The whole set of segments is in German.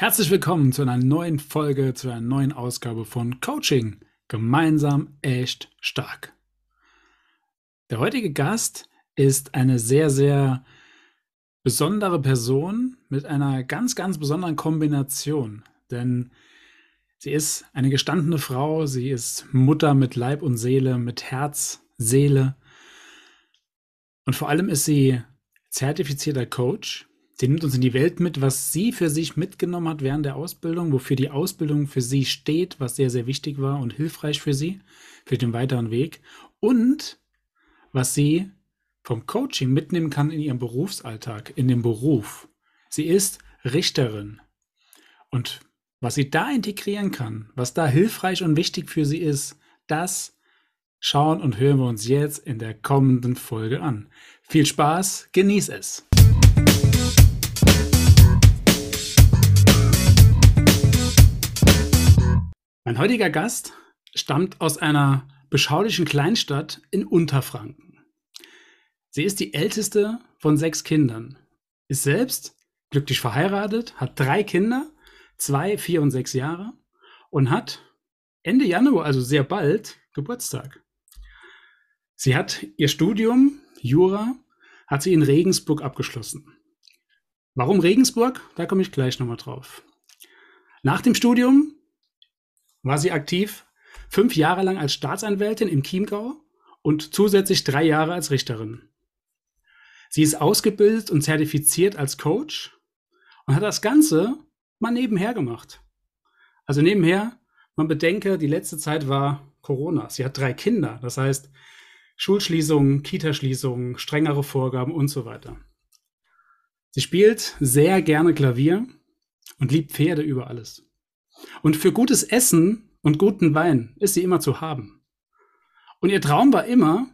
Herzlich willkommen zu einer neuen Folge, zu einer neuen Ausgabe von Coaching. Gemeinsam echt stark. Der heutige Gast ist eine sehr, sehr besondere Person mit einer ganz, ganz besonderen Kombination. Denn sie ist eine gestandene Frau, sie ist Mutter mit Leib und Seele, mit Herz, Seele. Und vor allem ist sie zertifizierter Coach Sie nimmt uns in die Welt mit, was sie für sich mitgenommen hat während der Ausbildung, wofür die Ausbildung für sie steht, was sehr, sehr wichtig war und hilfreich für sie, für den weiteren Weg. Und was sie vom Coaching mitnehmen kann in ihrem Berufsalltag, in dem Beruf. Sie ist Richterin. Und was sie da integrieren kann, was da hilfreich und wichtig für sie ist, das schauen und hören wir uns jetzt in der kommenden Folge an. Viel Spaß, genieß es! Mein heutiger Gast stammt aus einer beschaulichen Kleinstadt in Unterfranken. Sie ist die älteste von sechs Kindern, ist selbst glücklich verheiratet, hat drei Kinder, zwei, vier und sechs Jahre und hat Ende Januar, also sehr bald, Geburtstag. Sie hat ihr Studium, Jura, hat sie in Regensburg abgeschlossen. Warum Regensburg? Da komme ich gleich nochmal drauf. Nach dem Studium war sie aktiv fünf Jahre lang als Staatsanwältin im Chiemgau und zusätzlich drei Jahre als Richterin. Sie ist ausgebildet und zertifiziert als Coach und hat das Ganze mal nebenher gemacht. Also nebenher, man bedenke, die letzte Zeit war Corona. Sie hat drei Kinder, das heißt Schulschließungen, Kitaschließungen, strengere Vorgaben und so weiter. Sie spielt sehr gerne Klavier und liebt Pferde über alles. Und für gutes Essen und guten Wein ist sie immer zu haben. Und ihr Traum war immer,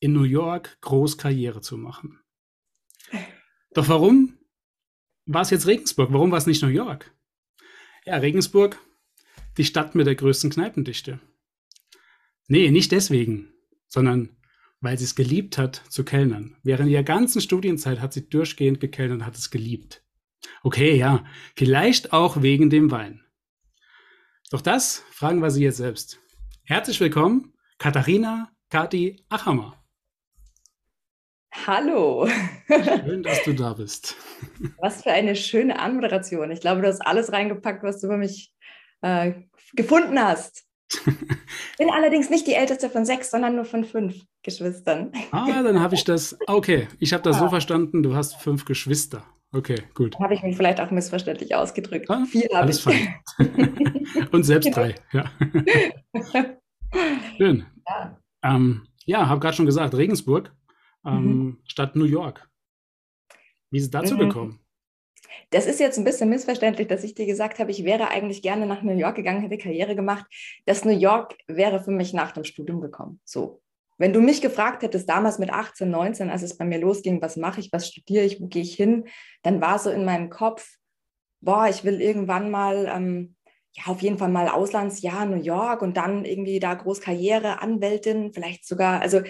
in New York groß Karriere zu machen. Doch warum war es jetzt Regensburg? Warum war es nicht New York? Ja, Regensburg, die Stadt mit der größten Kneipendichte. Nee, nicht deswegen, sondern weil sie es geliebt hat zu kellnern. Während ihrer ganzen Studienzeit hat sie durchgehend gekellnert und hat es geliebt. Okay, ja, vielleicht auch wegen dem Wein. Doch das fragen wir Sie jetzt selbst. Herzlich willkommen, Katharina Kati Achammer. Hallo. Schön, dass du da bist. Was für eine schöne Anmoderation. Ich glaube, du hast alles reingepackt, was du über mich äh, gefunden hast. Ich bin allerdings nicht die älteste von sechs, sondern nur von fünf Geschwistern. Ah, dann habe ich das. Okay, ich habe das ah. so verstanden, du hast fünf Geschwister. Okay, gut. Habe ich mich vielleicht auch missverständlich ausgedrückt. Ah, Vier habe ich. Fein. Und selbst drei, ja. Schön. Ja, ähm, ja habe gerade schon gesagt, Regensburg ähm, mhm. statt New York. Wie ist es dazu mhm. gekommen? Das ist jetzt ein bisschen missverständlich, dass ich dir gesagt habe, ich wäre eigentlich gerne nach New York gegangen, hätte Karriere gemacht. Das New York wäre für mich nach dem Studium gekommen. So. Wenn du mich gefragt hättest, damals mit 18, 19, als es bei mir losging, was mache ich, was studiere ich, wo gehe ich hin, dann war so in meinem Kopf, boah, ich will irgendwann mal, ähm, ja, auf jeden Fall mal Auslandsjahr, New York und dann irgendwie da Großkarriere, Anwältin, vielleicht sogar, also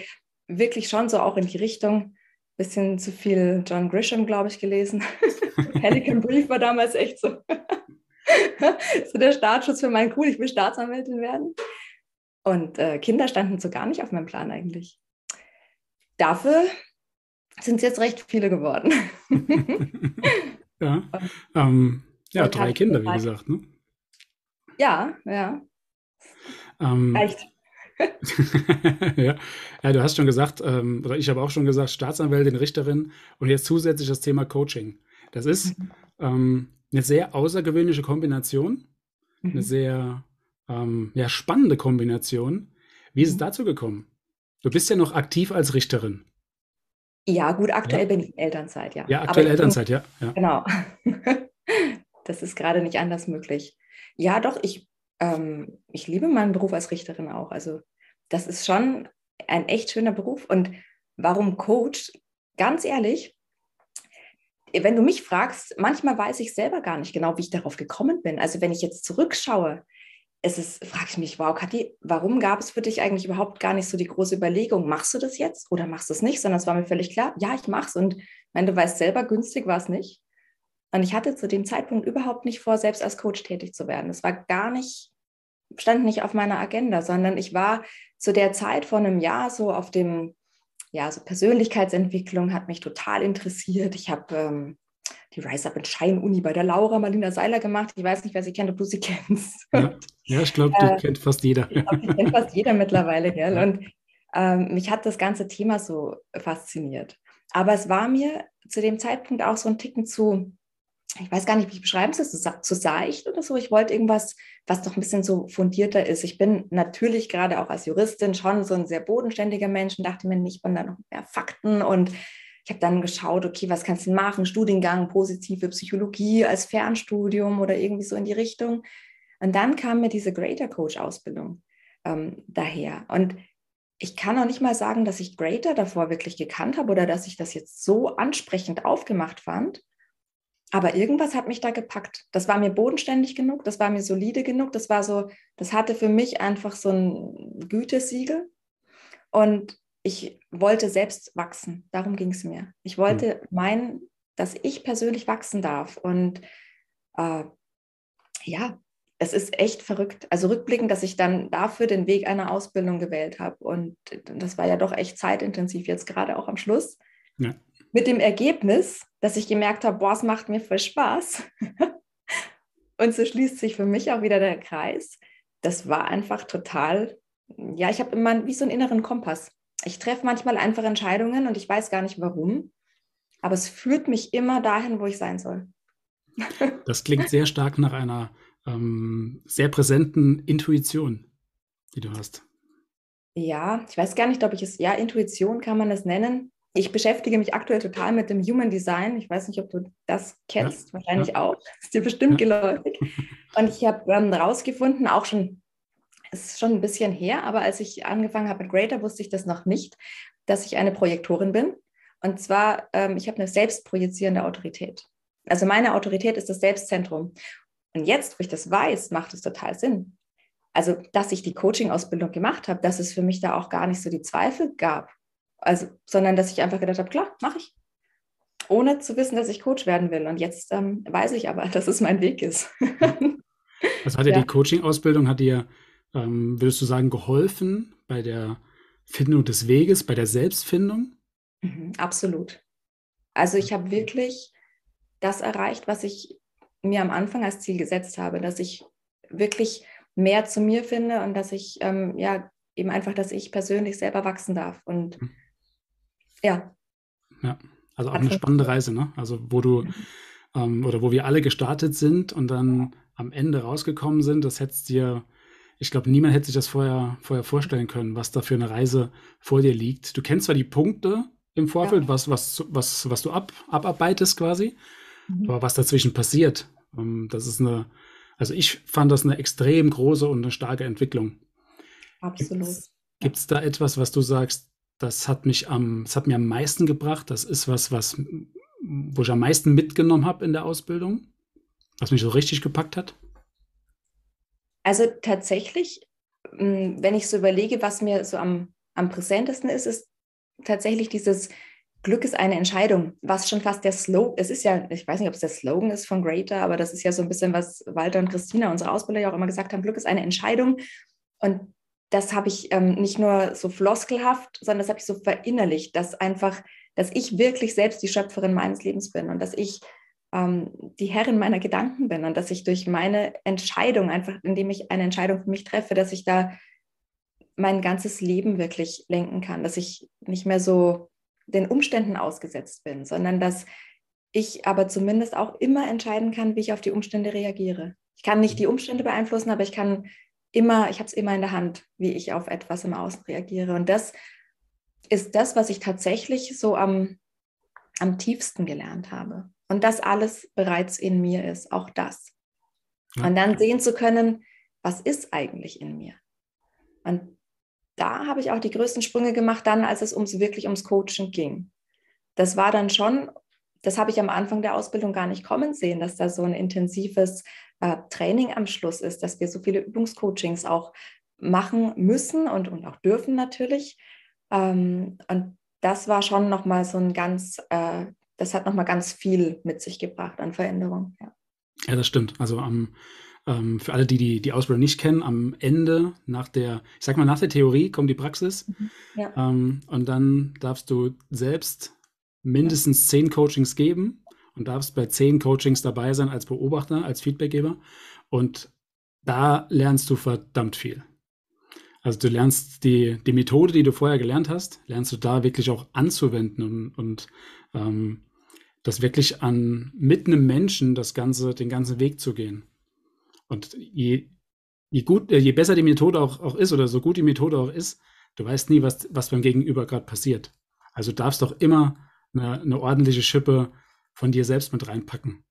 wirklich schon so auch in die Richtung. Bisschen zu viel John Grisham, glaube ich, gelesen. Pelican Brief war damals echt so. so der Startschuss für mein Cool, ich will Staatsanwältin werden. Und äh, Kinder standen so gar nicht auf meinem Plan eigentlich. Dafür sind es jetzt recht viele geworden. ja, ähm, ja drei Kinder, wie gesagt. Ne? Ja, ja. Ähm, Reicht. ja. ja, du hast schon gesagt, ähm, oder ich habe auch schon gesagt, Staatsanwältin, Richterin und jetzt zusätzlich das Thema Coaching. Das ist mhm. ähm, eine sehr außergewöhnliche Kombination, mhm. eine sehr ähm, ja, spannende Kombination. Wie ist es mhm. dazu gekommen? Du bist ja noch aktiv als Richterin. Ja, gut, aktuell ja. bin ich Elternzeit, ja. Ja, aktuell Elternzeit, ja, ja. Genau. das ist gerade nicht anders möglich. Ja, doch, ich, ähm, ich liebe meinen Beruf als Richterin auch. Also das ist schon ein echt schöner Beruf. Und warum Coach? Ganz ehrlich, wenn du mich fragst, manchmal weiß ich selber gar nicht genau, wie ich darauf gekommen bin. Also wenn ich jetzt zurückschaue, es ist, frage ich mich, wow, Kathi, warum gab es für dich eigentlich überhaupt gar nicht so die große Überlegung, machst du das jetzt oder machst du es nicht? Sondern es war mir völlig klar, ja, ich mache es. Und ich meine, du weißt selber, günstig war es nicht. Und ich hatte zu dem Zeitpunkt überhaupt nicht vor, selbst als Coach tätig zu werden. Das war gar nicht, stand nicht auf meiner Agenda, sondern ich war zu der Zeit vor einem Jahr so auf dem, ja, so Persönlichkeitsentwicklung hat mich total interessiert. Ich habe ähm, die Rise Up and Shine Uni bei der Laura Marlina Seiler gemacht. Ich weiß nicht, wer sie kennt, ob du sie kennst. Ja, ja ich glaube, die äh, kennt fast jeder. Ich die kennt fast jeder mittlerweile. Gell? Ja. Und ähm, mich hat das ganze Thema so fasziniert. Aber es war mir zu dem Zeitpunkt auch so ein Ticken zu, ich weiß gar nicht, wie ich beschreiben soll, zu, zu seicht oder so. Ich wollte irgendwas, was noch ein bisschen so fundierter ist. Ich bin natürlich gerade auch als Juristin schon so ein sehr bodenständiger Mensch und dachte mir nicht, man da noch mehr Fakten und ich habe dann geschaut, okay, was kannst du machen? Studiengang, positive Psychologie als Fernstudium oder irgendwie so in die Richtung. Und dann kam mir diese Greater Coach Ausbildung ähm, daher. Und ich kann auch nicht mal sagen, dass ich Greater davor wirklich gekannt habe oder dass ich das jetzt so ansprechend aufgemacht fand. Aber irgendwas hat mich da gepackt. Das war mir bodenständig genug, das war mir solide genug, das war so, das hatte für mich einfach so ein Gütesiegel. Und ich wollte selbst wachsen. Darum ging es mir. Ich wollte hm. meinen, dass ich persönlich wachsen darf. Und äh, ja, es ist echt verrückt. Also rückblickend, dass ich dann dafür den Weg einer Ausbildung gewählt habe. Und das war ja doch echt zeitintensiv, jetzt gerade auch am Schluss. Ja. Mit dem Ergebnis, dass ich gemerkt habe, boah, es macht mir voll Spaß. Und so schließt sich für mich auch wieder der Kreis. Das war einfach total, ja, ich habe immer wie so einen inneren Kompass. Ich treffe manchmal einfach Entscheidungen und ich weiß gar nicht warum, aber es führt mich immer dahin, wo ich sein soll. Das klingt sehr stark nach einer ähm, sehr präsenten Intuition, die du hast. Ja, ich weiß gar nicht, ob ich es, ja, Intuition kann man es nennen. Ich beschäftige mich aktuell total mit dem Human Design. Ich weiß nicht, ob du das kennst, ja, wahrscheinlich ja. auch. Das ist dir bestimmt ja. geläufig. Und ich habe ähm, herausgefunden, auch schon ist schon ein bisschen her, aber als ich angefangen habe mit Greater, wusste ich das noch nicht, dass ich eine Projektorin bin. Und zwar, ähm, ich habe eine selbstprojizierende Autorität. Also meine Autorität ist das Selbstzentrum. Und jetzt, wo ich das weiß, macht es total Sinn. Also, dass ich die Coaching-Ausbildung gemacht habe, dass es für mich da auch gar nicht so die Zweifel gab. Also, sondern dass ich einfach gedacht habe, klar, mache ich. Ohne zu wissen, dass ich Coach werden will. Und jetzt ähm, weiß ich aber, dass es mein Weg ist. Was hat ja. die Coaching-Ausbildung, hat dir ähm, würdest du sagen, geholfen bei der Findung des Weges, bei der Selbstfindung? Mhm, absolut. Also ich habe wirklich das erreicht, was ich mir am Anfang als Ziel gesetzt habe, dass ich wirklich mehr zu mir finde und dass ich ähm, ja eben einfach, dass ich persönlich selber wachsen darf. Und mhm. ja. Ja, also auch eine spannende Reise, ne? Also wo du mhm. ähm, oder wo wir alle gestartet sind und dann am Ende rausgekommen sind, das hättest dir ich glaube, niemand hätte sich das vorher, vorher vorstellen können, was da für eine Reise vor dir liegt. Du kennst zwar die Punkte im Vorfeld, ja. was, was, was, was du ab, abarbeitest quasi, mhm. aber was dazwischen passiert, ähm, das ist eine, also ich fand das eine extrem große und eine starke Entwicklung. Absolut. Gibt es da etwas, was du sagst, das hat mich am, das hat mir am meisten gebracht, das ist was, was, wo ich am meisten mitgenommen habe in der Ausbildung, was mich so richtig gepackt hat? Also tatsächlich, hm, wenn ich so überlege, was mir so am, am präsentesten ist, ist tatsächlich dieses Glück ist eine Entscheidung, was schon fast der Slogan, es ist ja, ich weiß nicht, ob es der Slogan ist von Greater, aber das ist ja so ein bisschen, was Walter und Christina, unsere Ausbilder, ja auch immer gesagt haben, Glück ist eine Entscheidung. Und das habe ich ähm, nicht nur so floskelhaft, sondern das habe ich so verinnerlicht, dass einfach, dass ich wirklich selbst die Schöpferin meines Lebens bin und dass ich die Herrin meiner Gedanken bin und dass ich durch meine Entscheidung, einfach indem ich eine Entscheidung für mich treffe, dass ich da mein ganzes Leben wirklich lenken kann, dass ich nicht mehr so den Umständen ausgesetzt bin, sondern dass ich aber zumindest auch immer entscheiden kann, wie ich auf die Umstände reagiere. Ich kann nicht die Umstände beeinflussen, aber ich kann immer, ich habe es immer in der Hand, wie ich auf etwas im Außen reagiere. Und das ist das, was ich tatsächlich so am, am tiefsten gelernt habe. Und das alles bereits in mir ist, auch das. Und dann sehen zu können, was ist eigentlich in mir? Und da habe ich auch die größten Sprünge gemacht, dann, als es ums wirklich ums Coaching ging. Das war dann schon, das habe ich am Anfang der Ausbildung gar nicht kommen sehen, dass da so ein intensives äh, Training am Schluss ist, dass wir so viele Übungscoachings auch machen müssen und, und auch dürfen natürlich. Ähm, und das war schon nochmal so ein ganz äh, das hat nochmal ganz viel mit sich gebracht an Veränderung. Ja, ja das stimmt. Also am, ähm, für alle, die, die die Ausbildung nicht kennen, am Ende nach der, ich sag mal, nach der Theorie kommt die Praxis. Mhm. Ja. Ähm, und dann darfst du selbst mindestens zehn Coachings geben und darfst bei zehn Coachings dabei sein als Beobachter, als Feedbackgeber. Und da lernst du verdammt viel. Also du lernst die, die Methode, die du vorher gelernt hast, lernst du da wirklich auch anzuwenden und, und ähm, das wirklich an mit einem Menschen das ganze, den ganzen Weg zu gehen. Und je, je gut, äh, je besser die Methode auch, auch ist oder so gut die Methode auch ist, du weißt nie, was, was beim Gegenüber gerade passiert. Also du darfst doch immer eine, eine ordentliche Schippe von dir selbst mit reinpacken. Und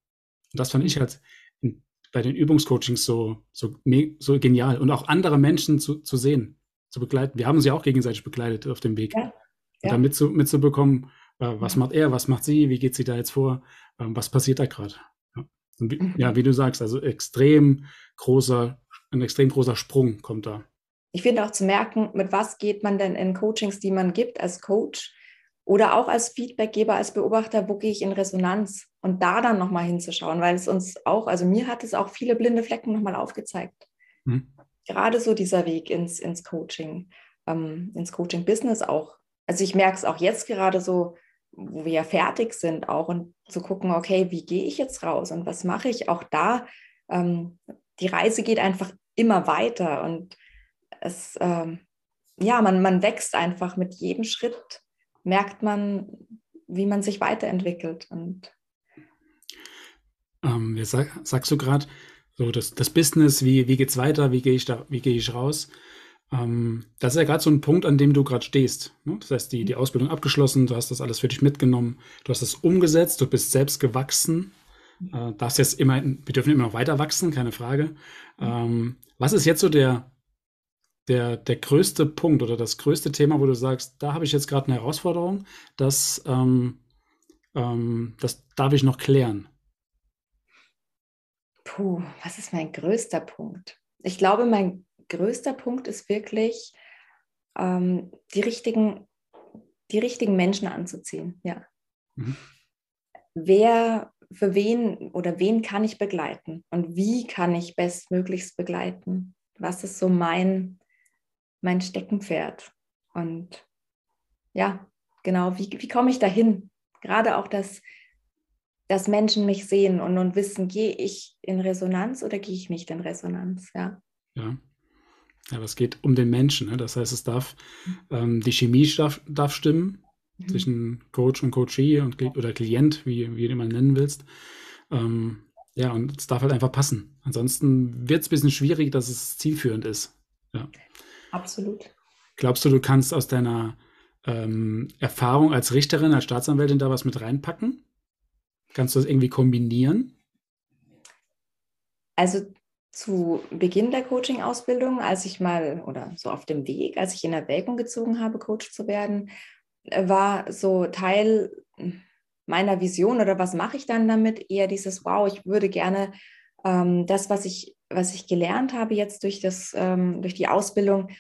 das fand ich halt in, bei den Übungscoachings so, so, so genial. Und auch andere Menschen zu, zu sehen, zu begleiten. Wir haben uns ja auch gegenseitig begleitet auf dem Weg. Ja. Und dann mitzu, mitzubekommen, was macht er, was macht sie, wie geht sie da jetzt vor, äh, was passiert da gerade. Ja. Wie, ja, wie du sagst, also extrem großer, ein extrem großer Sprung kommt da. Ich finde auch zu merken, mit was geht man denn in Coachings, die man gibt als Coach, oder auch als Feedbackgeber, als Beobachter, wo gehe ich in Resonanz und da dann nochmal hinzuschauen, weil es uns auch, also mir hat es auch viele blinde Flecken nochmal aufgezeigt. Mhm. Gerade so dieser Weg ins, ins Coaching, ähm, ins Coaching-Business auch. Also ich merke es auch jetzt gerade so, wo wir ja fertig sind auch und zu gucken, okay, wie gehe ich jetzt raus und was mache ich? Auch da, ähm, die Reise geht einfach immer weiter und es, ähm, ja, man, man wächst einfach mit jedem Schritt merkt man, wie man sich weiterentwickelt. Und ähm, sag, sagst du gerade, so das, das Business, wie, wie geht es weiter, wie gehe ich da, wie gehe ich raus? Ähm, das ist ja gerade so ein Punkt, an dem du gerade stehst. Ne? Das heißt, die, die Ausbildung abgeschlossen, du hast das alles für dich mitgenommen, du hast das umgesetzt, du bist selbst gewachsen. Äh, darfst jetzt immer, wir dürfen immer noch weiter wachsen, keine Frage. Ähm, was ist jetzt so der, der, der größte Punkt oder das größte Thema, wo du sagst, da habe ich jetzt gerade eine Herausforderung, das, ähm, ähm, das darf ich noch klären? Puh, was ist mein größter Punkt? Ich glaube, mein größter Punkt ist wirklich, ähm, die, richtigen, die richtigen Menschen anzuziehen. Ja. Mhm. Wer, für wen oder wen kann ich begleiten und wie kann ich bestmöglichst begleiten? Was ist so mein, mein Steckenpferd. Und ja, genau, wie, wie komme ich dahin? Gerade auch, dass, dass Menschen mich sehen und, und wissen, gehe ich in Resonanz oder gehe ich nicht in Resonanz? Ja. Ja. Aber es geht um den Menschen. Ne? Das heißt, es darf, ähm, die Chemie darf, darf stimmen mhm. zwischen Coach und Coachee und, oder Klient, wie, wie du mal nennen willst. Ähm, ja, und es darf halt einfach passen. Ansonsten wird es ein bisschen schwierig, dass es zielführend ist. Ja. Absolut. Glaubst du, du kannst aus deiner ähm, Erfahrung als Richterin, als Staatsanwältin da was mit reinpacken? Kannst du das irgendwie kombinieren? Also zu Beginn der Coaching-Ausbildung, als ich mal oder so auf dem Weg, als ich in Erwägung gezogen habe, Coach zu werden, äh, war so Teil meiner Vision oder was mache ich dann damit? Eher dieses, wow, ich würde gerne ähm, das, was ich, was ich gelernt habe jetzt durch, das, ähm, durch die Ausbildung,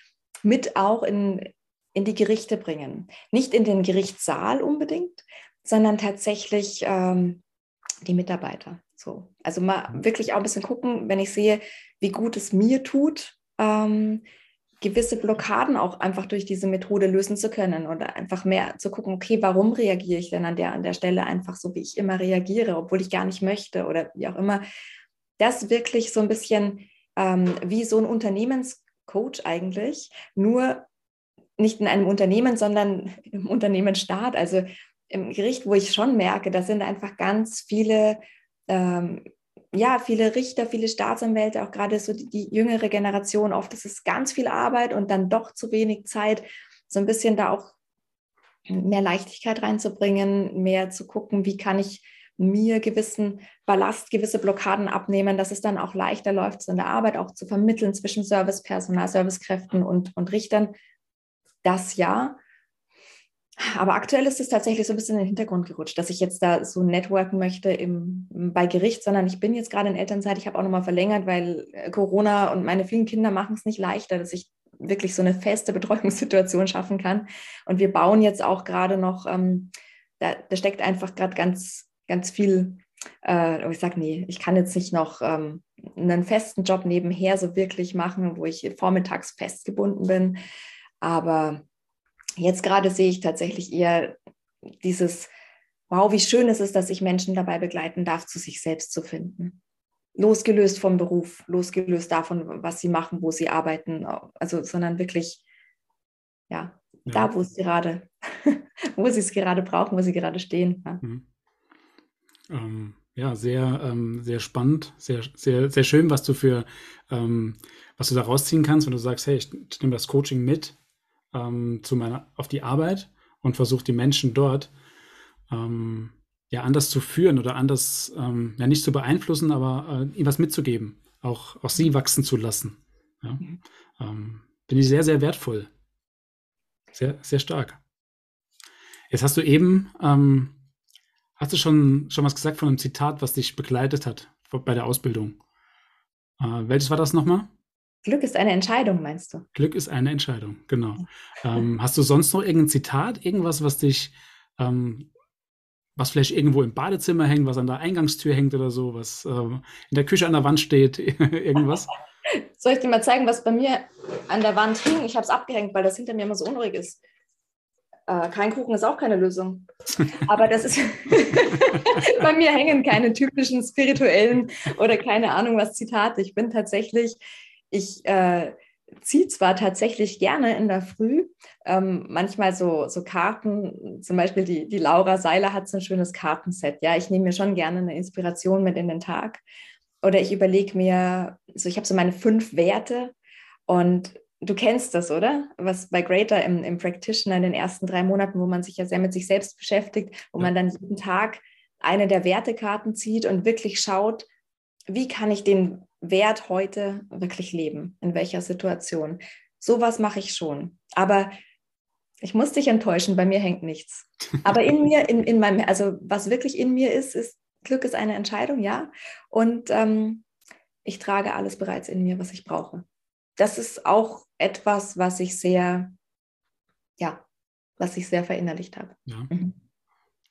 mit auch in, in die Gerichte bringen. Nicht in den Gerichtssaal unbedingt, sondern tatsächlich ähm, die Mitarbeiter. So. Also mal wirklich auch ein bisschen gucken, wenn ich sehe, wie gut es mir tut, ähm, gewisse Blockaden auch einfach durch diese Methode lösen zu können oder einfach mehr zu gucken, okay, warum reagiere ich denn an der, an der Stelle einfach so, wie ich immer reagiere, obwohl ich gar nicht möchte oder wie auch immer. Das wirklich so ein bisschen ähm, wie so ein Unternehmens Coach eigentlich, nur nicht in einem Unternehmen, sondern im Unternehmensstaat, also im Gericht, wo ich schon merke, da sind einfach ganz viele, ähm, ja, viele Richter, viele Staatsanwälte, auch gerade so die, die jüngere Generation, oft ist es ganz viel Arbeit und dann doch zu wenig Zeit, so ein bisschen da auch mehr Leichtigkeit reinzubringen, mehr zu gucken, wie kann ich mir gewissen Ballast, gewisse Blockaden abnehmen, dass es dann auch leichter läuft, so in der Arbeit auch zu vermitteln zwischen Servicepersonal, Servicekräften und, und Richtern. Das ja. Aber aktuell ist es tatsächlich so ein bisschen in den Hintergrund gerutscht, dass ich jetzt da so networken möchte im, bei Gericht, sondern ich bin jetzt gerade in Elternzeit. Ich habe auch nochmal verlängert, weil äh, Corona und meine vielen Kinder machen es nicht leichter, dass ich wirklich so eine feste Betreuungssituation schaffen kann. Und wir bauen jetzt auch gerade noch ähm, da, da steckt einfach gerade ganz, ganz viel. Äh, ich sage, nee, ich kann jetzt nicht noch ähm, einen festen Job nebenher so wirklich machen, wo ich vormittags festgebunden bin. Aber jetzt gerade sehe ich tatsächlich eher dieses, wow, wie schön es ist, dass ich Menschen dabei begleiten darf, zu sich selbst zu finden. Losgelöst vom Beruf, losgelöst davon, was sie machen, wo sie arbeiten, also, sondern wirklich, ja, ja. da, wo es gerade, wo sie es gerade brauchen, wo sie gerade stehen. Ja, mhm. ähm, ja sehr, ähm, sehr spannend, sehr, sehr, sehr schön, was du für, ähm, was du da rausziehen kannst, wenn du sagst, hey, ich, ich nehme das Coaching mit ähm, zu meiner, auf die Arbeit und versuche die Menschen dort ähm, ja anders zu führen oder anders, ähm, ja nicht zu beeinflussen, aber äh, ihnen was mitzugeben, auch, auch sie wachsen zu lassen. Ja? Mhm. Ähm, Finde ich sehr, sehr wertvoll. Sehr, sehr stark. Jetzt hast du eben, ähm, hast du schon, schon was gesagt von einem Zitat, was dich begleitet hat bei der Ausbildung. Äh, welches war das nochmal? Glück ist eine Entscheidung, meinst du? Glück ist eine Entscheidung, genau. ähm, hast du sonst noch irgendein Zitat, irgendwas, was dich, ähm, was vielleicht irgendwo im Badezimmer hängt, was an der Eingangstür hängt oder so, was ähm, in der Küche an der Wand steht, irgendwas? Soll ich dir mal zeigen, was bei mir an der Wand hing? Ich habe es abgehängt, weil das hinter mir immer so unruhig ist. Äh, kein Kuchen ist auch keine Lösung. Aber das ist, bei mir hängen keine typischen spirituellen oder keine Ahnung was Zitate. Ich bin tatsächlich, ich äh, ziehe zwar tatsächlich gerne in der Früh, ähm, manchmal so, so Karten, zum Beispiel die, die Laura Seiler hat so ein schönes Kartenset. Ja, ich nehme mir schon gerne eine Inspiration mit in den Tag. Oder ich überlege mir, so ich habe so meine fünf Werte und du kennst das, oder? Was bei Greater im, im Practitioner in den ersten drei Monaten, wo man sich ja sehr mit sich selbst beschäftigt, wo man dann jeden Tag eine der Wertekarten zieht und wirklich schaut, wie kann ich den Wert heute wirklich leben? In welcher Situation? Sowas mache ich schon. Aber ich muss dich enttäuschen, bei mir hängt nichts. Aber in mir, in, in meinem, also was wirklich in mir ist, ist Glück ist eine Entscheidung, ja. Und ähm, ich trage alles bereits in mir, was ich brauche. Das ist auch etwas, was ich sehr, ja, was ich sehr verinnerlicht habe. Ja. Mhm.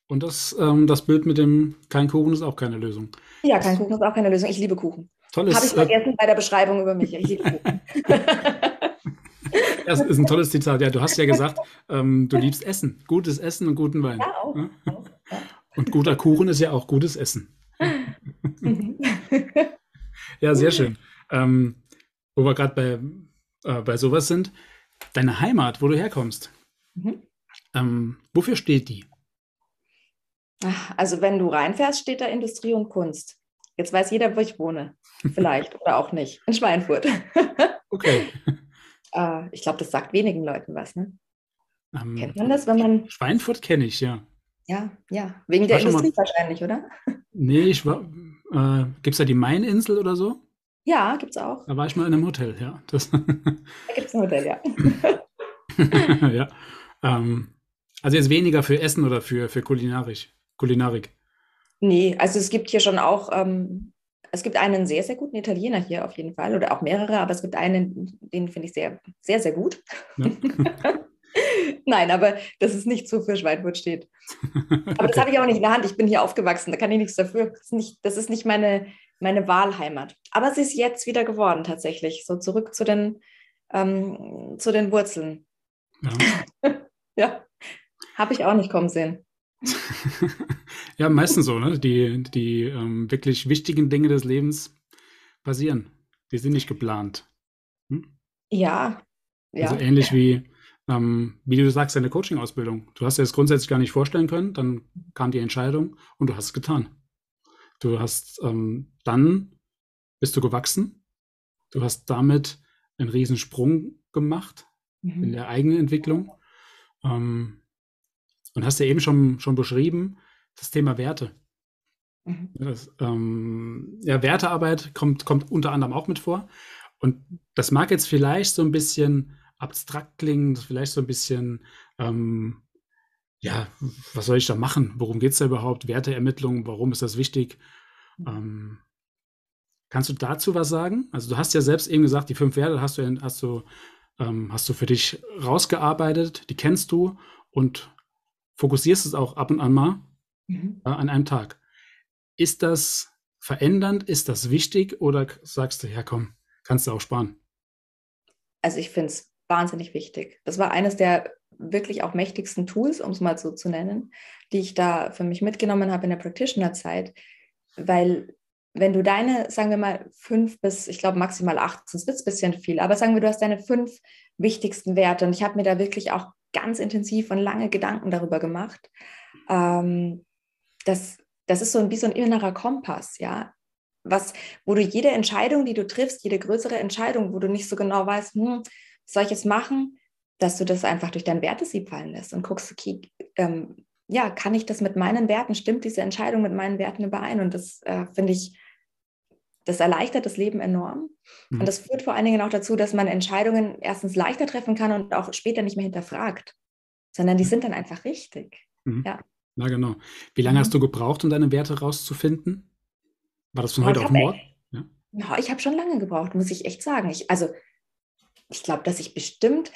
Und das, ähm, das Bild mit dem kein Kuchen ist auch keine Lösung. Ja, kein Kuchen ist auch keine Lösung. Ich liebe Kuchen. Tolles. Habe ich vergessen äh, bei der Beschreibung über mich. Ich liebe Kuchen. Das ist ein tolles Zitat. Ja, du hast ja gesagt, ähm, du liebst Essen. Gutes Essen und guten Wein. Ja, auch. Ja? auch ja. Und guter Kuchen ist ja auch gutes Essen. ja, sehr schön. Ähm, wo wir gerade bei, äh, bei sowas sind, deine Heimat, wo du herkommst, mhm. ähm, wofür steht die? Also wenn du reinfährst, steht da Industrie und Kunst. Jetzt weiß jeder, wo ich wohne. Vielleicht oder auch nicht. In Schweinfurt. okay. Äh, ich glaube, das sagt wenigen Leuten was. Ne? Ähm, Kennt man das, wenn man. Schweinfurt kenne ich, ja. Ja, ja. Wegen der Industrie mal, wahrscheinlich, oder? Nee, ich war. Äh, Gibt es da die Maininsel oder so? Ja, gibt es auch. Da war ich mal in einem Hotel, ja. Das da gibt es ein Hotel, ja. ja. Ähm, also jetzt weniger für Essen oder für, für kulinarisch, Kulinarik. Nee, also es gibt hier schon auch, ähm, es gibt einen sehr, sehr guten Italiener hier auf jeden Fall oder auch mehrere, aber es gibt einen, den finde ich sehr, sehr, sehr gut. Ja. Nein, aber das ist nicht so für Schweinfurt steht. Aber okay. das habe ich auch nicht in der Hand. Ich bin hier aufgewachsen, da kann ich nichts dafür. Das ist nicht, das ist nicht meine, meine Wahlheimat. Aber es ist jetzt wieder geworden tatsächlich. So zurück zu den, ähm, zu den Wurzeln. Ja. ja. Habe ich auch nicht kommen sehen. ja, meistens so, ne? Die, die ähm, wirklich wichtigen Dinge des Lebens passieren. Die sind nicht geplant. Hm? Ja. ja. Also ähnlich wie ähm, wie du sagst, deine Coaching-Ausbildung. Du hast dir das grundsätzlich gar nicht vorstellen können, dann kam die Entscheidung und du hast es getan. Du hast ähm, dann bist du gewachsen. Du hast damit einen Riesensprung gemacht mhm. in der eigenen Entwicklung. Ähm, und hast ja eben schon, schon beschrieben, das Thema Werte. Mhm. Das, ähm, ja, Wertearbeit kommt, kommt unter anderem auch mit vor. Und das mag jetzt vielleicht so ein bisschen abstrakt klingen, vielleicht so ein bisschen, ähm, ja, was soll ich da machen? Worum geht es da überhaupt? Werteermittlung, warum ist das wichtig? Ähm, kannst du dazu was sagen? Also du hast ja selbst eben gesagt, die fünf Werte hast du, hast du, ähm, hast du für dich rausgearbeitet, die kennst du und fokussierst es auch ab und an mal mhm. äh, an einem Tag. Ist das verändernd? Ist das wichtig? Oder sagst du, ja komm, kannst du auch sparen? Also ich finde es wahnsinnig wichtig. Das war eines der wirklich auch mächtigsten Tools, um es mal so zu nennen, die ich da für mich mitgenommen habe in der Practitioner-Zeit, weil wenn du deine, sagen wir mal, fünf bis, ich glaube maximal acht, sonst wird es ein bisschen viel, aber sagen wir, du hast deine fünf wichtigsten Werte und ich habe mir da wirklich auch ganz intensiv und lange Gedanken darüber gemacht. Ähm, das, das ist so wie so ein innerer Kompass, ja. Was, wo du jede Entscheidung, die du triffst, jede größere Entscheidung, wo du nicht so genau weißt, hm, soll ich es machen, dass du das einfach durch dein Wertesieb fallen lässt und guckst, okay, ähm, ja, kann ich das mit meinen Werten, stimmt diese Entscheidung mit meinen Werten überein? Und das äh, finde ich, das erleichtert das Leben enorm. Mhm. Und das führt vor allen Dingen auch dazu, dass man Entscheidungen erstens leichter treffen kann und auch später nicht mehr hinterfragt, sondern die sind dann einfach richtig. Mhm. Ja. Na genau. Wie lange mhm. hast du gebraucht, um deine Werte rauszufinden? War das von heute auf morgen? Ja. ja, ich habe schon lange gebraucht, muss ich echt sagen. Ich, also ich glaube, dass ich bestimmt,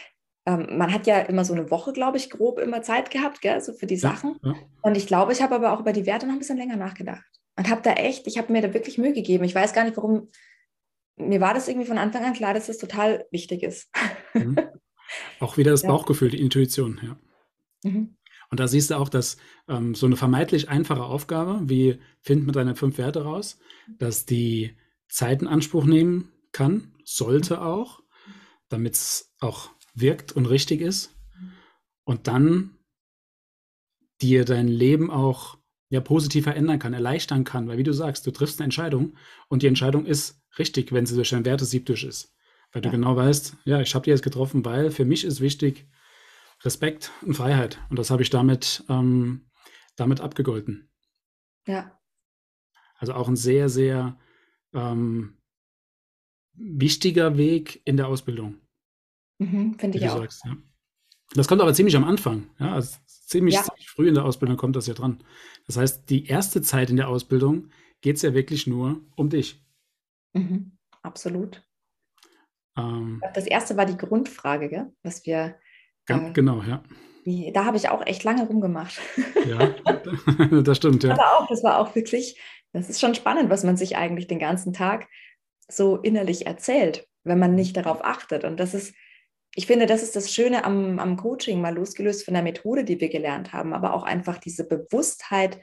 ähm, man hat ja immer so eine Woche, glaube ich, grob immer Zeit gehabt, gell, so für die Sachen. Ja, ja. Und ich glaube, ich habe aber auch über die Werte noch ein bisschen länger nachgedacht. Und habe da echt, ich habe mir da wirklich Mühe gegeben. Ich weiß gar nicht, warum. Mir war das irgendwie von Anfang an klar, dass das total wichtig ist. Mhm. Auch wieder das ja. Bauchgefühl, die Intuition, ja. Mhm. Und da siehst du auch, dass ähm, so eine vermeintlich einfache Aufgabe, wie find mit deine fünf Werte raus, dass die Zeit in Anspruch nehmen kann, sollte auch, damit es auch wirkt und richtig ist. Und dann dir dein Leben auch ja positiv verändern kann, erleichtern kann. Weil wie du sagst, du triffst eine Entscheidung und die Entscheidung ist richtig, wenn sie durch dein Wertesieb durch ist. Weil ja. du genau weißt, ja, ich habe die jetzt getroffen, weil für mich ist wichtig Respekt und Freiheit. Und das habe ich damit, ähm, damit abgegolten. Ja. Also auch ein sehr, sehr ähm, wichtiger Weg in der Ausbildung. Mhm, Finde ich auch. Sagst, ja. Das kommt aber ziemlich am Anfang. Ja, also ziemlich, ja. ziemlich, früh in der Ausbildung kommt das ja dran. Das heißt, die erste Zeit in der Ausbildung geht es ja wirklich nur um dich. Mhm, absolut. Ähm, das erste war die Grundfrage, gell? was wir. Äh, genau, ja. Die, da habe ich auch echt lange rumgemacht. Ja, das stimmt, ja. Aber auch, das war auch wirklich, das ist schon spannend, was man sich eigentlich den ganzen Tag so innerlich erzählt, wenn man nicht darauf achtet. Und das ist, ich finde, das ist das Schöne am, am Coaching, mal losgelöst von der Methode, die wir gelernt haben, aber auch einfach diese Bewusstheit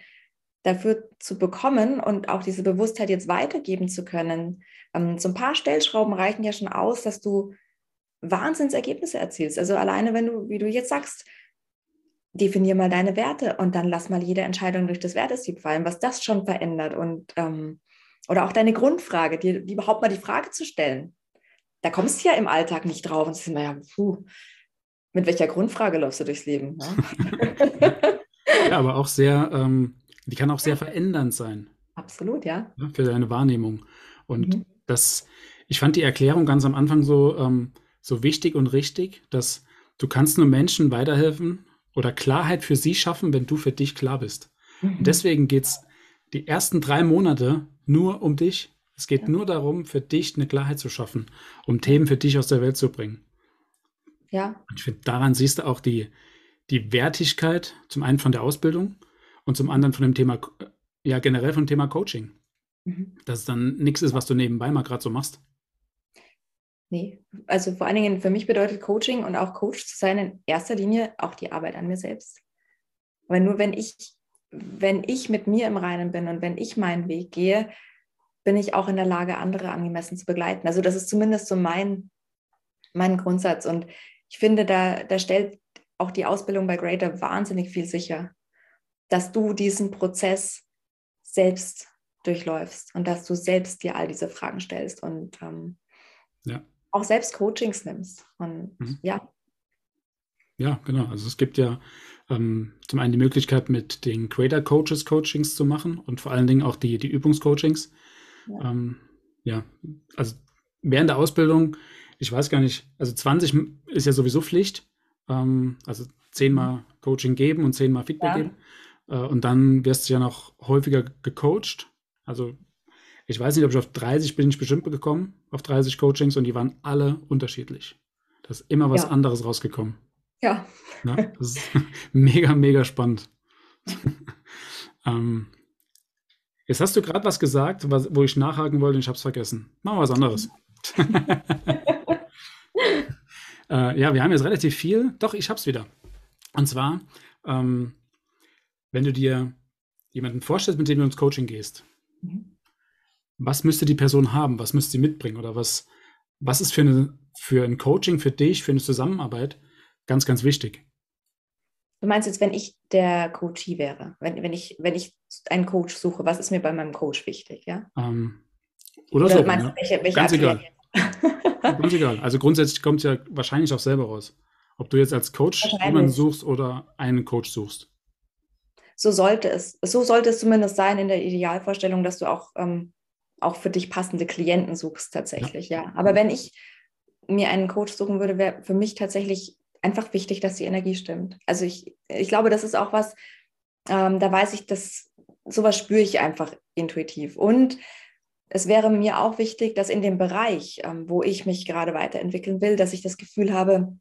dafür zu bekommen und auch diese Bewusstheit jetzt weitergeben zu können. Ähm, so ein paar Stellschrauben reichen ja schon aus, dass du Wahnsinnsergebnisse erzielst. Also alleine, wenn du, wie du jetzt sagst, definier mal deine Werte und dann lass mal jede Entscheidung durch das Wertesieb fallen, was das schon verändert und ähm, oder auch deine Grundfrage, dir überhaupt mal die Frage zu stellen. Da kommst du ja im Alltag nicht drauf und sind wir ja, puh, mit welcher Grundfrage läufst du durchs Leben? Ja, ja aber auch sehr, ähm, die kann auch sehr verändernd sein. Absolut, ja. ja für deine Wahrnehmung. Und mhm. das, ich fand die Erklärung ganz am Anfang so, ähm, so wichtig und richtig, dass du kannst nur Menschen weiterhelfen oder Klarheit für sie schaffen, wenn du für dich klar bist. Mhm. Und deswegen geht es die ersten drei Monate nur um dich. Es geht ja. nur darum, für dich eine Klarheit zu schaffen, um Themen für dich aus der Welt zu bringen. Ja. Und ich finde, daran siehst du auch die, die Wertigkeit, zum einen von der Ausbildung und zum anderen von dem Thema, ja, generell von dem Thema Coaching. Mhm. Dass es dann nichts ist, was du nebenbei mal gerade so machst. Nee, also vor allen Dingen für mich bedeutet Coaching und auch Coach zu sein in erster Linie auch die Arbeit an mir selbst. Weil nur wenn ich wenn ich mit mir im Reinen bin und wenn ich meinen Weg gehe, bin ich auch in der Lage, andere angemessen zu begleiten. Also das ist zumindest so mein, mein Grundsatz. Und ich finde, da, da stellt auch die Ausbildung bei Greater wahnsinnig viel sicher, dass du diesen Prozess selbst durchläufst und dass du selbst dir all diese Fragen stellst und ähm, ja. auch selbst Coachings nimmst. Und mhm. ja. Ja, genau. Also es gibt ja ähm, zum einen die Möglichkeit, mit den Creator Coaches Coachings zu machen und vor allen Dingen auch die, die Übungscoachings. Ja. Ähm, ja, also während der Ausbildung, ich weiß gar nicht, also 20 ist ja sowieso Pflicht, ähm, also zehnmal Coaching geben und zehnmal Feedback ja. geben. Äh, und dann wirst du ja noch häufiger gecoacht. Also ich weiß nicht, ob ich auf 30 bin ich bestimmt gekommen, auf 30 Coachings und die waren alle unterschiedlich. Da ist immer was ja. anderes rausgekommen. Ja. ja das ist mega, mega spannend. ähm, jetzt hast du gerade was gesagt, was, wo ich nachhaken wollte und ich habe es vergessen. Machen wir was anderes. äh, ja, wir haben jetzt relativ viel. Doch, ich habe es wieder. Und zwar, ähm, wenn du dir jemanden vorstellst, mit dem du ins Coaching gehst, mhm. was müsste die Person haben? Was müsste sie mitbringen? Oder was, was ist für, eine, für ein Coaching für dich, für eine Zusammenarbeit ganz, ganz wichtig? Du meinst jetzt, wenn ich der Coachie wäre, wenn, wenn, ich, wenn ich einen Coach suche, was ist mir bei meinem Coach wichtig, ja? Ähm, oder, oder so. Meinst ja. welche, welche ganz egal. ganz egal. Also grundsätzlich kommt es ja wahrscheinlich auch selber raus. Ob du jetzt als Coach jemanden suchst oder einen Coach suchst. So sollte es, so sollte es zumindest sein in der Idealvorstellung, dass du auch, ähm, auch für dich passende Klienten suchst tatsächlich, ja. ja. Aber wenn ich mir einen Coach suchen würde, wäre für mich tatsächlich einfach wichtig, dass die Energie stimmt. Also ich, ich glaube, das ist auch was, ähm, da weiß ich, dass sowas spüre ich einfach intuitiv. Und es wäre mir auch wichtig, dass in dem Bereich, ähm, wo ich mich gerade weiterentwickeln will, dass ich das Gefühl habe,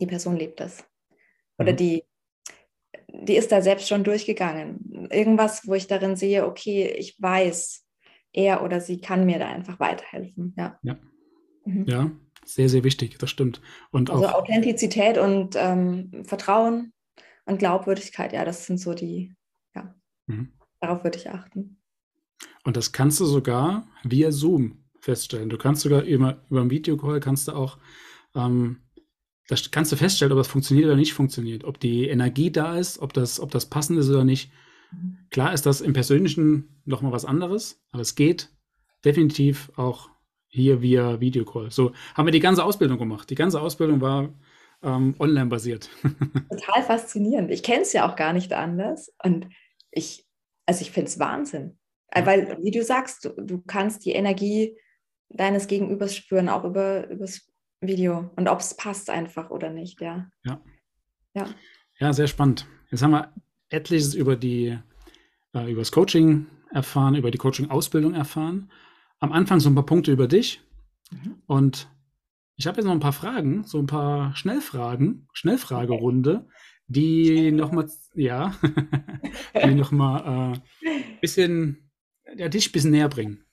die Person lebt das. Oder mhm. die, die ist da selbst schon durchgegangen. Irgendwas, wo ich darin sehe, okay, ich weiß, er oder sie kann mir da einfach weiterhelfen. Ja. Ja, mhm. ja sehr, sehr wichtig, das stimmt. Und also Authentizität und ähm, Vertrauen und Glaubwürdigkeit, ja, das sind so die, ja, mhm. Darauf würde ich achten. Und das kannst du sogar via Zoom feststellen. Du kannst sogar über, über einen Videocall kannst du auch ähm, das kannst du feststellen, ob das funktioniert oder nicht funktioniert, ob die Energie da ist, ob das, ob das passend ist oder nicht. Klar ist das im Persönlichen nochmal was anderes, aber es geht definitiv auch hier via Videocall. So haben wir die ganze Ausbildung gemacht. Die ganze Ausbildung war ähm, online basiert. Total faszinierend. Ich kenne es ja auch gar nicht anders. Und ich, also ich finde es Wahnsinn. Ja. Weil, wie du sagst, du, du, kannst die Energie deines Gegenübers spüren, auch über, übers Video und ob es passt einfach oder nicht, ja. Ja. Ja, ja sehr spannend. Jetzt haben wir etliches über die äh, über das Coaching erfahren, über die Coaching-Ausbildung erfahren. Am Anfang so ein paar Punkte über dich. Mhm. Und ich habe jetzt noch ein paar Fragen, so ein paar Schnellfragen, Schnellfragerunde, die nochmal, ja, die nochmal ein äh, bisschen, ja, dich ein bisschen näher bringen.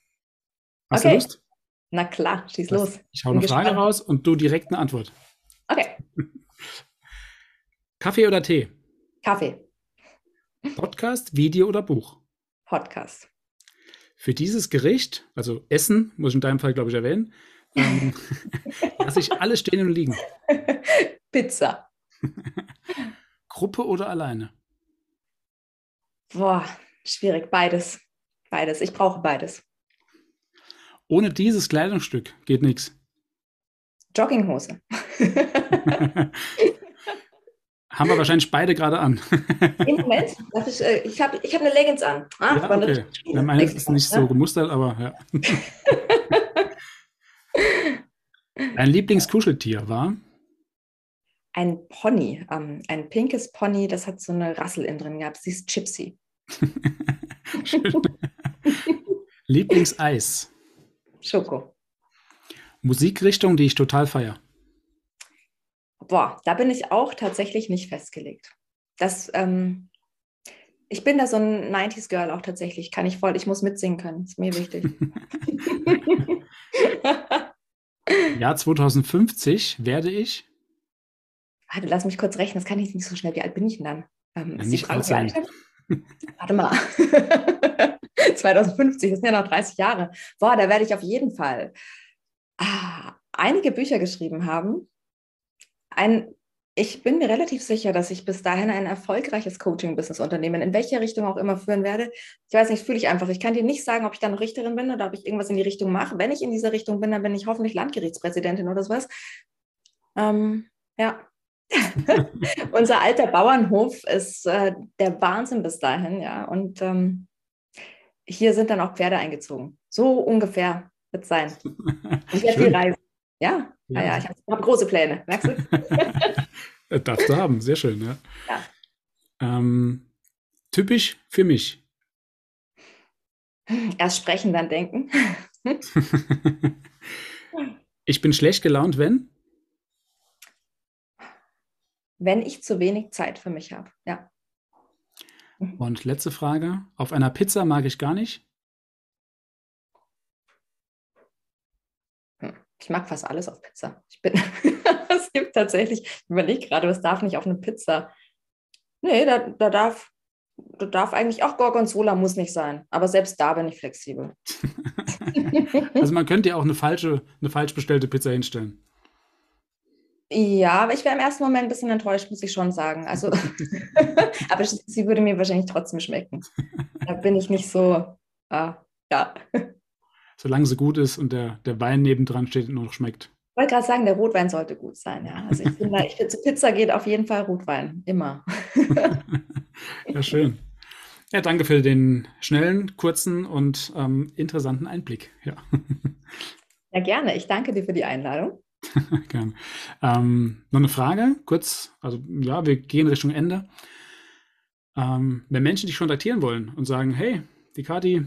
Hast okay. du Lust? Na klar, schieß das, los. Ich hau eine Frage raus und du direkt eine Antwort. Okay. Kaffee oder Tee? Kaffee. Podcast, Video oder Buch? Podcast. Für dieses Gericht, also Essen, muss ich in deinem Fall, glaube ich, erwähnen, ähm, lasse ich alles stehen und liegen. Pizza. Gruppe oder alleine? Boah, schwierig. Beides. Beides. Ich brauche beides. Ohne dieses Kleidungsstück geht nichts. Jogginghose. Haben wir wahrscheinlich beide gerade an. Im Moment, ich, äh, ich habe ich hab eine Leggings an. Ah, ja, okay. ja, meine ist nicht so gemustert, aber ja. Dein Lieblingskuscheltier war? Ein Pony, ähm, ein pinkes Pony, das hat so eine Rassel innen drin gehabt. Sie ist Gypsy. Lieblingseis? Schoko. Musikrichtung, die ich total feiere. Boah, da bin ich auch tatsächlich nicht festgelegt. Das, ähm, ich bin da so ein 90s Girl auch tatsächlich. Kann ich voll, ich muss mitsingen können. Ist mir wichtig. Jahr 2050 werde ich. Warte, lass mich kurz rechnen, das kann ich nicht so schnell. Wie alt bin ich denn dann? Ähm, ja, nicht alt sein. Warte mal. 2050, das sind ja noch 30 Jahre. Boah, da werde ich auf jeden Fall ah, einige Bücher geschrieben haben. Ein, ich bin mir relativ sicher, dass ich bis dahin ein erfolgreiches Coaching-Business-Unternehmen, in welche Richtung auch immer führen werde. Ich weiß nicht, fühle ich einfach. Ich kann dir nicht sagen, ob ich da noch Richterin bin oder ob ich irgendwas in die Richtung mache. Wenn ich in dieser Richtung bin, dann bin ich hoffentlich Landgerichtspräsidentin oder sowas. Ähm, ja. Unser alter Bauernhof ist äh, der Wahnsinn bis dahin, ja. Und ähm, hier sind dann auch Pferde eingezogen. So ungefähr wird es sein. Ich werde viel reisen. Ja, ja, ja, ich habe hab große Pläne, merkst du? Darfst du haben, sehr schön, ja. ja. Ähm, typisch für mich. Erst sprechen, dann denken. ich bin schlecht gelaunt, wenn? Wenn ich zu wenig Zeit für mich habe. Ja. Und letzte Frage. Auf einer Pizza mag ich gar nicht. Hm, ich mag fast alles auf Pizza. Ich bin, es gibt tatsächlich, ich überlege gerade, was darf nicht auf eine Pizza? Nee, da, da darf, da darf eigentlich auch Gorgonzola muss nicht sein. Aber selbst da bin ich flexibel. also man könnte ja auch eine falsche, eine falsch bestellte Pizza hinstellen. Ja, aber ich wäre im ersten Moment ein bisschen enttäuscht, muss ich schon sagen. Also, aber sie würde mir wahrscheinlich trotzdem schmecken. Da bin ich nicht so, äh, ja. Solange sie gut ist und der, der Wein nebendran steht und noch schmeckt. Ich wollte gerade sagen, der Rotwein sollte gut sein, ja. Also ich finde, ich finde, zu Pizza geht auf jeden Fall Rotwein, immer. ja, schön. Ja, danke für den schnellen, kurzen und ähm, interessanten Einblick. Ja. ja, gerne. Ich danke dir für die Einladung. Gerne. Ähm, noch eine Frage, kurz. Also, ja, wir gehen Richtung Ende. Ähm, wenn Menschen dich kontaktieren wollen und sagen, hey, die Kati,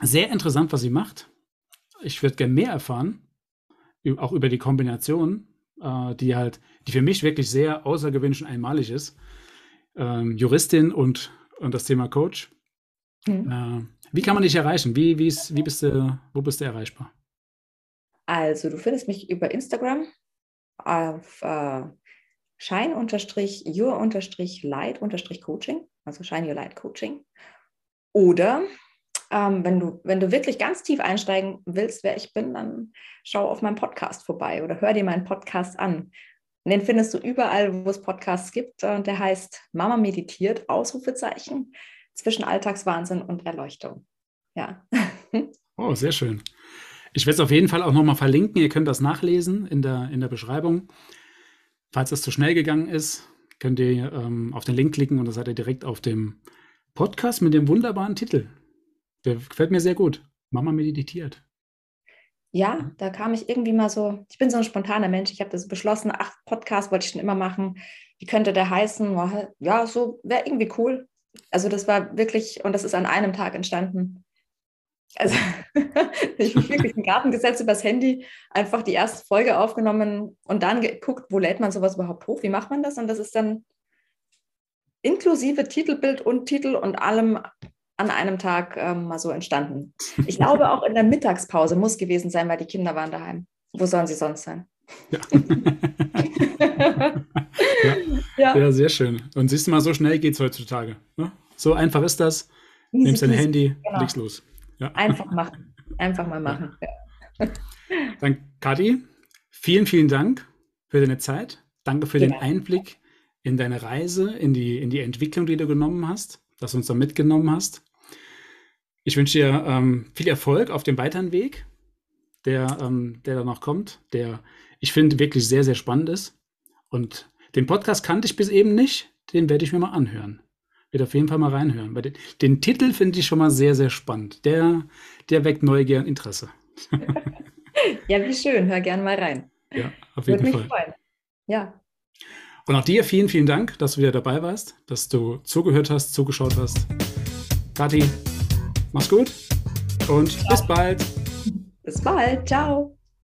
sehr interessant, was sie macht. Ich würde gerne mehr erfahren, auch über die Kombination, äh, die halt, die für mich wirklich sehr außergewöhnlich und einmalig ist. Ähm, Juristin und, und das Thema Coach. Mhm. Äh, wie kann man dich erreichen? Wie, wie, ist, wie bist du, wo bist du erreichbar? Also, du findest mich über Instagram auf äh, shine-your-light-coaching, also shine your light coaching. Oder ähm, wenn, du, wenn du wirklich ganz tief einsteigen willst, wer ich bin, dann schau auf meinem Podcast vorbei oder hör dir meinen Podcast an. Und den findest du überall, wo es Podcasts gibt. Und der heißt Mama meditiert, Ausrufezeichen, zwischen Alltagswahnsinn und Erleuchtung. Ja. Oh, sehr schön. Ich werde es auf jeden Fall auch nochmal verlinken. Ihr könnt das nachlesen in der, in der Beschreibung. Falls das zu schnell gegangen ist, könnt ihr ähm, auf den Link klicken und dann seid ihr direkt auf dem Podcast mit dem wunderbaren Titel. Der gefällt mir sehr gut. Mama meditiert. Ja, da kam ich irgendwie mal so, ich bin so ein spontaner Mensch, ich habe das beschlossen, ach, Podcast wollte ich schon immer machen. Wie könnte der heißen? Ja, so wäre irgendwie cool. Also das war wirklich, und das ist an einem Tag entstanden. Also ich habe wirklich einen Garten gesetzt übers Handy, einfach die erste Folge aufgenommen und dann geguckt, wo lädt man sowas überhaupt hoch, wie macht man das? Und das ist dann inklusive Titelbild und Titel und allem an einem Tag ähm, mal so entstanden. Ich glaube, auch in der Mittagspause muss gewesen sein, weil die Kinder waren daheim. Wo sollen sie sonst sein? Ja. ja. ja. sehr schön. Und siehst du mal, so schnell geht es heutzutage. Ne? So einfach ist das. Nimmst dein Handy, genau. legst los. Ja. Einfach machen. Einfach mal machen. Ja. Dann, Kathi, vielen, vielen Dank für deine Zeit. Danke für den Einblick in deine Reise, in die, in die Entwicklung, die du genommen hast, dass du uns da mitgenommen hast. Ich wünsche dir ähm, viel Erfolg auf dem weiteren Weg, der, ähm, der da noch kommt, der ich finde wirklich sehr, sehr spannend ist. Und den Podcast kannte ich bis eben nicht, den werde ich mir mal anhören werde auf jeden Fall mal reinhören. Weil den, den Titel finde ich schon mal sehr, sehr spannend. Der, der weckt Neugier und Interesse. ja, wie schön. Hör gerne mal rein. Ja, auf jeden Würde Fall. Mich freuen. Ja. Und auch dir vielen, vielen Dank, dass du wieder dabei warst, dass du zugehört hast, zugeschaut hast. Kathi, mach's gut und Ciao. bis bald. Bis bald. Ciao.